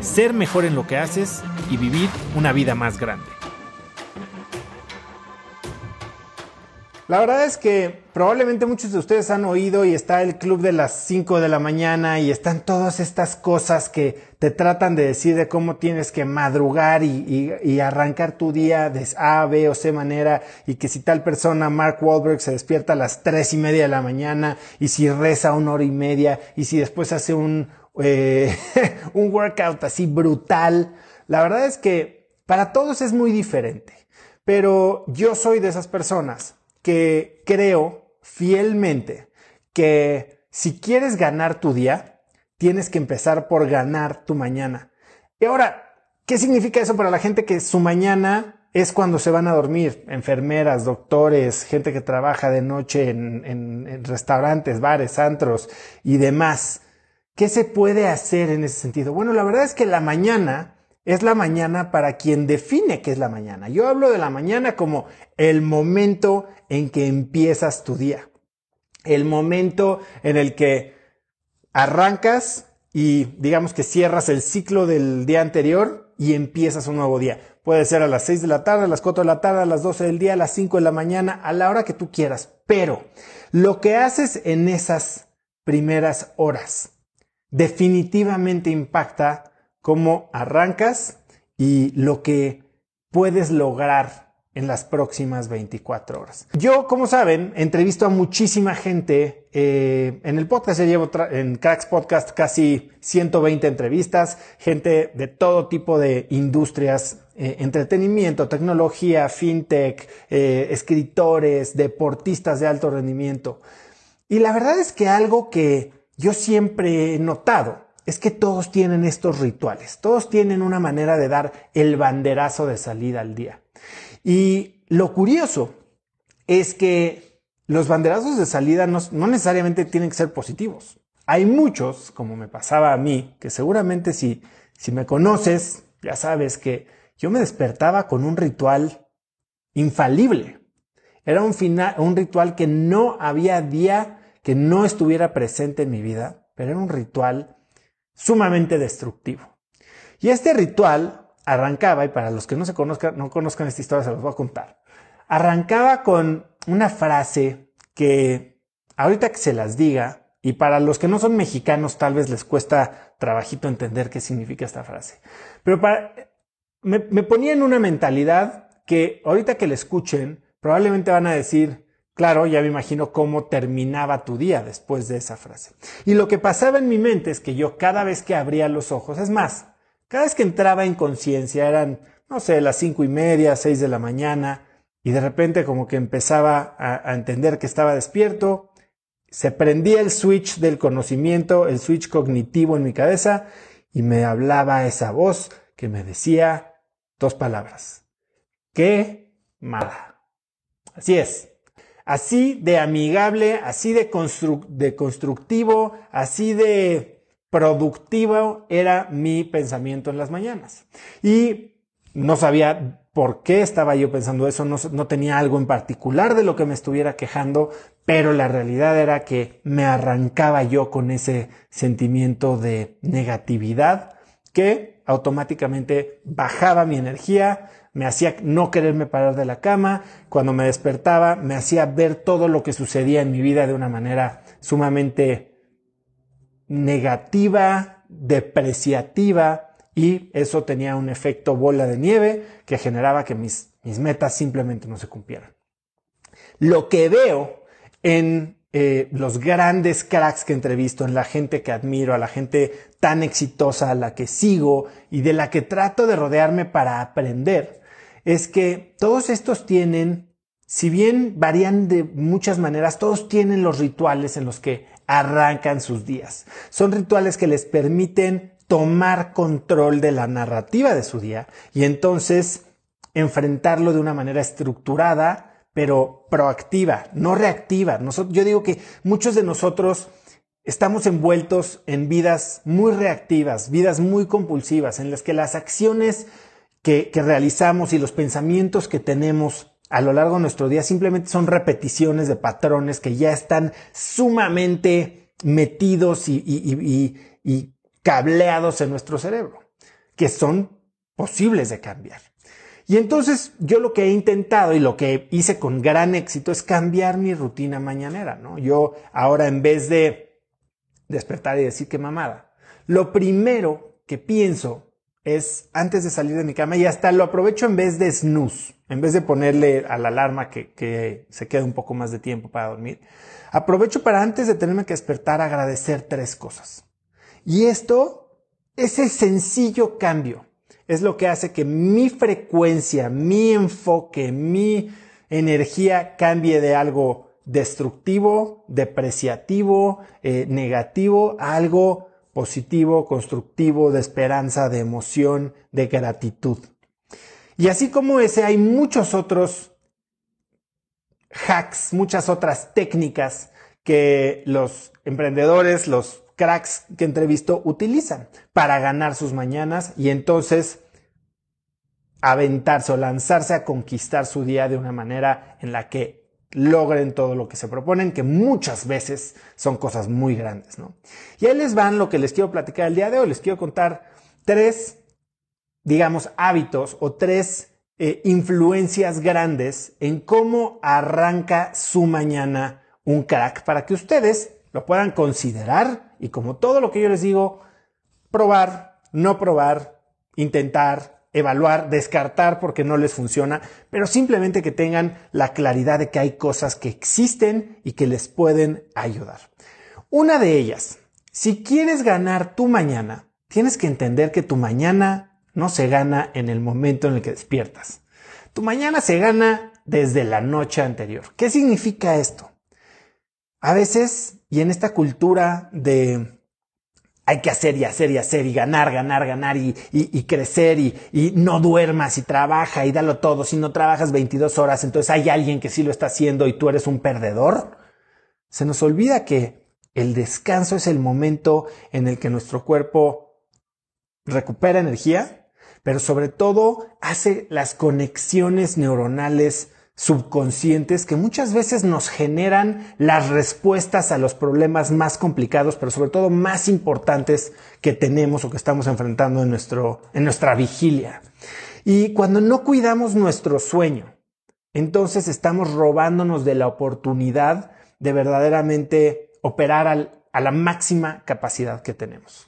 ser mejor en lo que haces y vivir una vida más grande. La verdad es que probablemente muchos de ustedes han oído y está el club de las 5 de la mañana y están todas estas cosas que te tratan de decir de cómo tienes que madrugar y, arrancar tu día de A, B o C manera y que si tal persona, Mark Wahlberg, se despierta a las 3 y media de la mañana y si reza una hora y media y si después hace un, eh, un workout así brutal. La verdad es que para todos es muy diferente, pero yo soy de esas personas que creo fielmente que si quieres ganar tu día, tienes que empezar por ganar tu mañana. Y ahora, ¿qué significa eso para la gente que su mañana es cuando se van a dormir? Enfermeras, doctores, gente que trabaja de noche en, restaurantes, bares, antros y demás. ¿Qué se puede hacer en ese sentido? Bueno, la verdad es que la mañana es la mañana para quien define qué es la mañana. Yo hablo de la mañana como el momento en que empiezas tu día. El momento en el que arrancas y digamos que cierras el ciclo del día anterior y empiezas un nuevo día. Puede ser a las 6 de la tarde, a las 4 de la tarde, a las 12 del día, a las 5 de la mañana, a la hora que tú quieras. Pero lo que haces en esas primeras horas definitivamente impacta cómo arrancas y lo que puedes lograr en las próximas 24 horas. Yo, como saben, entrevisto a muchísima gente eh, en el podcast. Ya llevo en Cracks Podcast casi 120 entrevistas, gente de todo tipo de industrias, eh, entretenimiento, tecnología, fintech, eh, escritores, deportistas de alto rendimiento. Y la verdad es que algo que yo siempre he notado es que todos tienen estos rituales, todos tienen una manera de dar el banderazo de salida al día. Y lo curioso es que los banderazos de salida no, necesariamente tienen que ser positivos. Hay muchos, como me pasaba a mí, que seguramente si, si me conoces, ya sabes que yo me despertaba con un ritual infalible. Era un, un ritual que no había día que no estuviera presente en mi vida, pero era un ritual sumamente destructivo. Y este ritual arrancaba, y para los que no se conozcan, no conozcan esta historia, se los voy a contar. Arrancaba con una frase que ahorita que se las diga, y para los que no son mexicanos tal vez les cuesta trabajito entender qué significa esta frase. Pero para, me, me ponía en una mentalidad que ahorita que la escuchen, probablemente van a decir, Claro, ya me imagino cómo terminaba tu día después de esa frase. Y lo que pasaba en mi mente es que yo cada vez que abría los ojos, es más, cada vez que entraba en conciencia eran, no sé, las cinco y media, seis de la mañana, y de repente como que empezaba a, entender que estaba despierto, se prendía el switch del conocimiento, el switch cognitivo en mi cabeza, y me hablaba esa voz que me decía dos palabras. ¡Qué mala! Así es, así de amigable, así de, constructivo, así de productivo era mi pensamiento en las mañanas. Y no sabía por qué estaba yo pensando eso, no, no, tenía algo en particular de lo que me estuviera quejando, pero la realidad era que me arrancaba yo con ese sentimiento de negatividad que automáticamente bajaba mi energía, me hacía no quererme parar de la cama, cuando me despertaba me hacía ver todo lo que sucedía en mi vida de una manera sumamente negativa, depreciativa y eso tenía un efecto bola de nieve que generaba que mis, mis metas simplemente no se cumplieran. Lo que veo en eh, los grandes cracks que entrevisto, en la gente que admiro, a la gente tan exitosa, a la que sigo y de la que trato de rodearme para aprender, es que todos estos tienen, si bien varían de muchas maneras, todos tienen los rituales en los que arrancan sus días. Son rituales que les permiten tomar control de la narrativa de su día y entonces enfrentarlo de una manera estructurada, pero proactiva, no reactiva. yo digo que muchos de nosotros estamos envueltos en vidas muy reactivas, vidas muy compulsivas, en las que las acciones que, realizamos y los pensamientos que tenemos a lo largo de nuestro día simplemente son repeticiones de patrones que ya están sumamente metidos y, y, cableados en nuestro cerebro, que son posibles de cambiar. Y entonces yo lo que he intentado y lo que hice con gran éxito es cambiar mi rutina mañanera, ¿no? Yo ahora en vez de despertar y decir que mamada, lo primero que pienso es antes de salir de mi cama y hasta lo aprovecho en vez de snooze, en vez de ponerle a la alarma que, se quede un poco más de tiempo para dormir. Aprovecho para antes de tenerme que despertar agradecer tres cosas. Y esto, ese sencillo cambio, es lo que hace que mi frecuencia, mi enfoque, mi energía cambie de algo destructivo, depreciativo, eh, negativo, a algo positivo, constructivo, de esperanza, de emoción, de gratitud. Y así como ese, hay muchos otros hacks, muchas otras técnicas que los emprendedores, los cracks que entrevisto utilizan para ganar sus mañanas y entonces aventarse o lanzarse a conquistar su día de una manera en la que logren todo lo que se proponen, que muchas veces son cosas muy grandes, ¿no? Y ahí les van lo que les quiero platicar el día de hoy. Les quiero contar tres, digamos, hábitos o tres eh, influencias grandes en cómo arranca su mañana un crack para que ustedes lo puedan considerar y como todo lo que yo les digo, probar, no probar, intentar, evaluar, descartar porque no les funciona, pero simplemente que tengan la claridad de que hay cosas que existen y que les pueden ayudar. Una de ellas, si quieres ganar tu mañana, tienes que entender que tu mañana no se gana en el momento en el que despiertas. Tu mañana se gana desde la noche anterior. ¿Qué significa esto? A veces, y en esta cultura de hay que hacer y hacer y hacer y ganar, ganar, ganar y, crecer y, y, no duermas y trabaja y dalo todo. Si no trabajas 22 horas, entonces hay alguien que sí lo está haciendo y tú eres un perdedor. Se nos olvida que el descanso es el momento en el que nuestro cuerpo recupera energía, pero sobre todo hace las conexiones neuronales subconscientes que muchas veces nos generan las respuestas a los problemas más complicados, pero sobre todo más importantes que tenemos o que estamos enfrentando en, nuestro, en nuestra vigilia. Y cuando no cuidamos nuestro sueño, entonces estamos robándonos de la oportunidad de verdaderamente operar a la máxima capacidad que tenemos.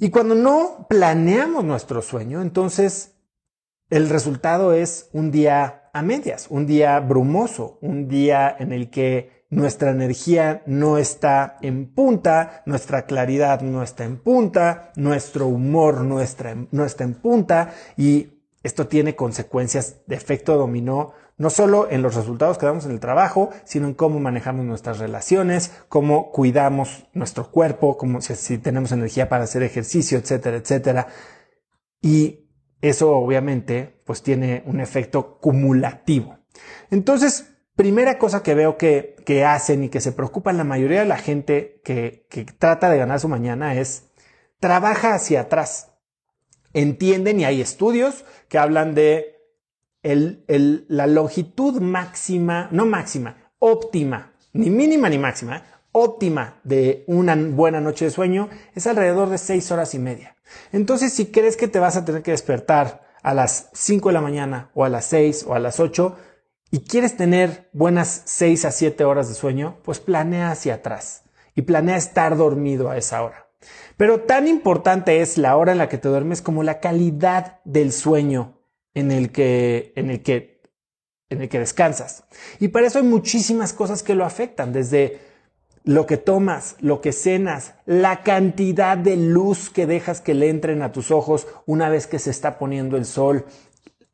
Y cuando no planeamos nuestro sueño, entonces el resultado es un día a medias, un día brumoso, un día en el que nuestra energía no está en punta, nuestra claridad no está en punta, nuestro humor no está, no está en punta y esto tiene consecuencias de efecto dominó no solo en los resultados que damos en el trabajo, sino en cómo manejamos nuestras relaciones, cómo cuidamos nuestro cuerpo, como si, si tenemos energía para hacer ejercicio, etcétera, etcétera. Y eso obviamente pues tiene un efecto cumulativo. Entonces, primera cosa que veo que, que hacen y que se preocupan la mayoría de la gente que, que trata de ganar su mañana es trabaja hacia atrás. Entienden y hay estudios que hablan de el, el, la longitud máxima, no máxima, óptima, ni mínima ni máxima, óptima de una buena noche de sueño es alrededor de seis horas y media. Entonces, si crees que te vas a tener que despertar a las 5 de la mañana o a las 6 o a las 8 y quieres tener buenas 6 a 7 horas de sueño, pues planea hacia atrás y planea estar dormido a esa hora. Pero tan importante es la hora en la que te duermes como la calidad del sueño en el que, en el que, en el que descansas. Y para eso hay muchísimas cosas que lo afectan, desde lo que tomas, lo que cenas, la cantidad de luz que dejas que le entren a tus ojos una vez que se está poniendo el sol,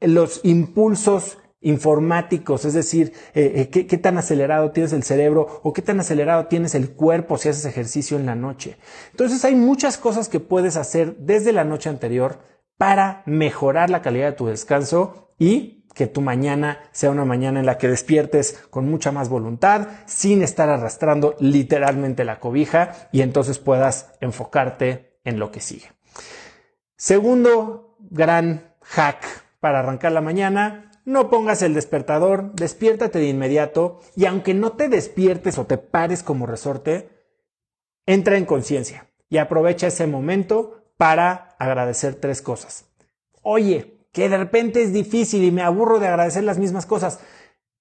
los impulsos informáticos, es decir, eh, eh, ¿qué, qué, tan acelerado tienes el cerebro o qué tan acelerado tienes el cuerpo si haces ejercicio en la noche. Entonces hay muchas cosas que puedes hacer desde la noche anterior para mejorar la calidad de tu descanso y que tu mañana sea una mañana en la que despiertes con mucha más voluntad, sin estar arrastrando literalmente la cobija y entonces puedas enfocarte en lo que sigue. Segundo gran hack para arrancar la mañana, no pongas el despertador, despiértate de inmediato y aunque no te despiertes o te pares como resorte, entra en conciencia y aprovecha ese momento para agradecer tres cosas. Oye, que de repente es difícil y me aburro de agradecer las mismas cosas.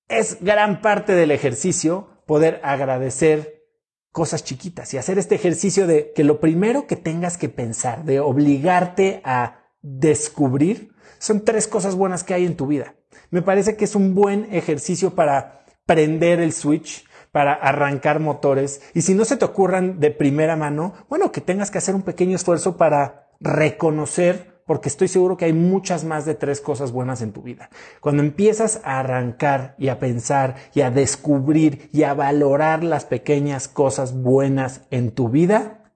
Es gran parte del ejercicio poder agradecer cosas chiquitas y hacer este ejercicio de que lo primero que tengas que pensar, de obligarte a descubrir, son tres cosas buenas que hay en tu vida. Me parece que es un buen ejercicio para prender el switch, para arrancar motores. Y si no se te ocurran de primera mano, bueno, que tengas que hacer un pequeño esfuerzo para reconocer, porque estoy seguro que hay muchas más de tres cosas buenas en tu vida. Cuando empiezas a arrancar y a pensar y a descubrir y a valorar las pequeñas cosas buenas en tu vida,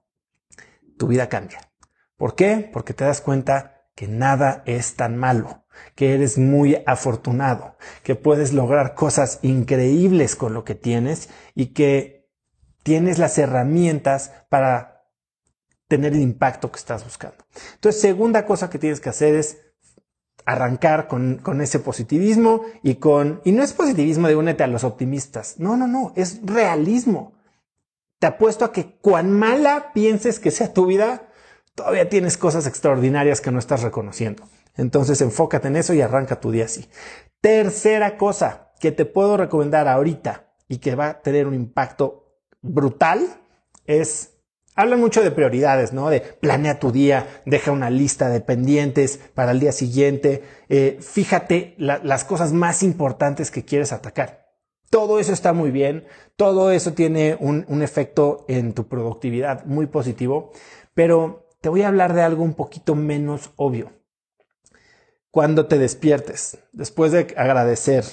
tu vida cambia. ¿Por qué? Porque te das cuenta que nada es tan malo que eres muy afortunado, que puedes lograr cosas increíbles con lo que tienes y que tienes las herramientas para tener el impacto que estás buscando. Entonces, segunda cosa que tienes que hacer es arrancar con, con, ese positivismo y con, y no es positivismo de únete a los optimistas, no, no, no, es realismo. Te apuesto a que cuan mala pienses que sea tu vida, todavía tienes cosas extraordinarias que no estás reconociendo. Entonces enfócate en eso y arranca tu día así. Tercera cosa que te puedo recomendar ahorita y que va a tener un impacto brutal es Hablan mucho de prioridades, ¿no? De planea tu día, deja una lista de pendientes para el día siguiente, eh, fíjate las cosas más importantes que quieres atacar. Todo eso está muy bien, todo eso tiene un, un efecto en tu productividad muy positivo, pero te voy a hablar de algo un poquito menos obvio cuando te despiertes, después de agradecer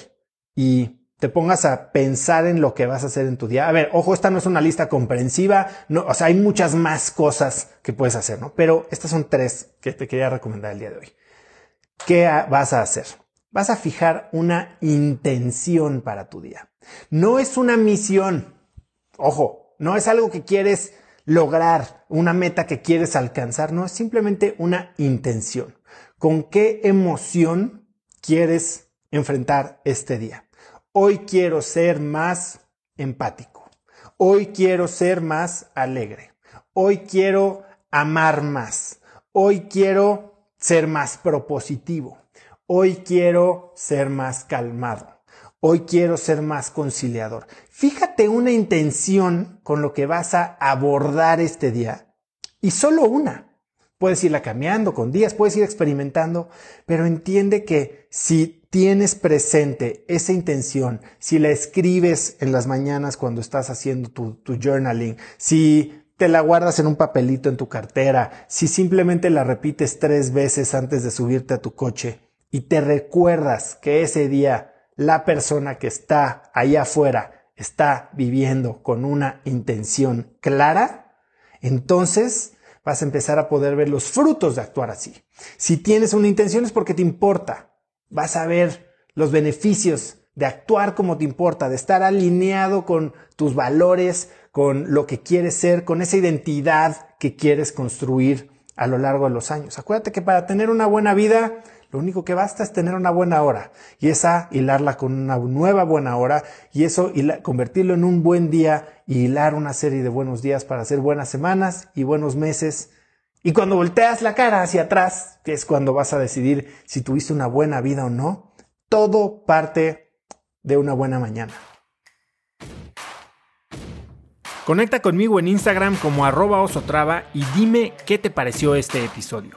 y te pongas a pensar en lo que vas a hacer en tu día. A ver, ojo, esta no es una lista comprensiva, no, o sea, hay muchas más cosas que puedes hacer, ¿no? Pero estas son tres que te quería recomendar el día de hoy. ¿Qué vas a hacer? Vas a fijar una intención para tu día. No es una misión. Ojo, no es algo que quieres lograr, una meta que quieres alcanzar, no, es simplemente una intención con qué emoción quieres enfrentar este día. Hoy quiero ser más empático. Hoy quiero ser más alegre. Hoy quiero amar más. Hoy quiero ser más propositivo. Hoy quiero ser más calmado. Hoy quiero ser más conciliador. Fíjate una intención con lo que vas a abordar este día y solo una. Puedes irla cambiando con días, puedes ir experimentando, pero entiende que si tienes presente esa intención, si la escribes en las mañanas cuando estás haciendo tu, journaling, si te la guardas en un papelito en tu cartera, si simplemente la repites tres veces antes de subirte a tu coche y te recuerdas que ese día la persona que está allá afuera está viviendo con una intención clara, entonces vas a empezar a poder ver los frutos de actuar así. Si tienes una intención es porque te importa. Vas a ver los beneficios de actuar como te importa, de estar alineado con tus valores, con lo que quieres ser, con esa identidad que quieres construir a lo largo de los años. Acuérdate que para tener una buena vida lo único que basta es tener una buena hora y esa hilarla con una nueva buena hora y eso convertirlo en un buen día y hilar una serie de buenos días para hacer buenas semanas y buenos meses. Y cuando volteas la cara hacia atrás, que es cuando vas a decidir si tuviste una buena vida o no, todo parte de una buena mañana. Conecta conmigo en Instagram como arroba osotrava y dime qué te pareció este episodio.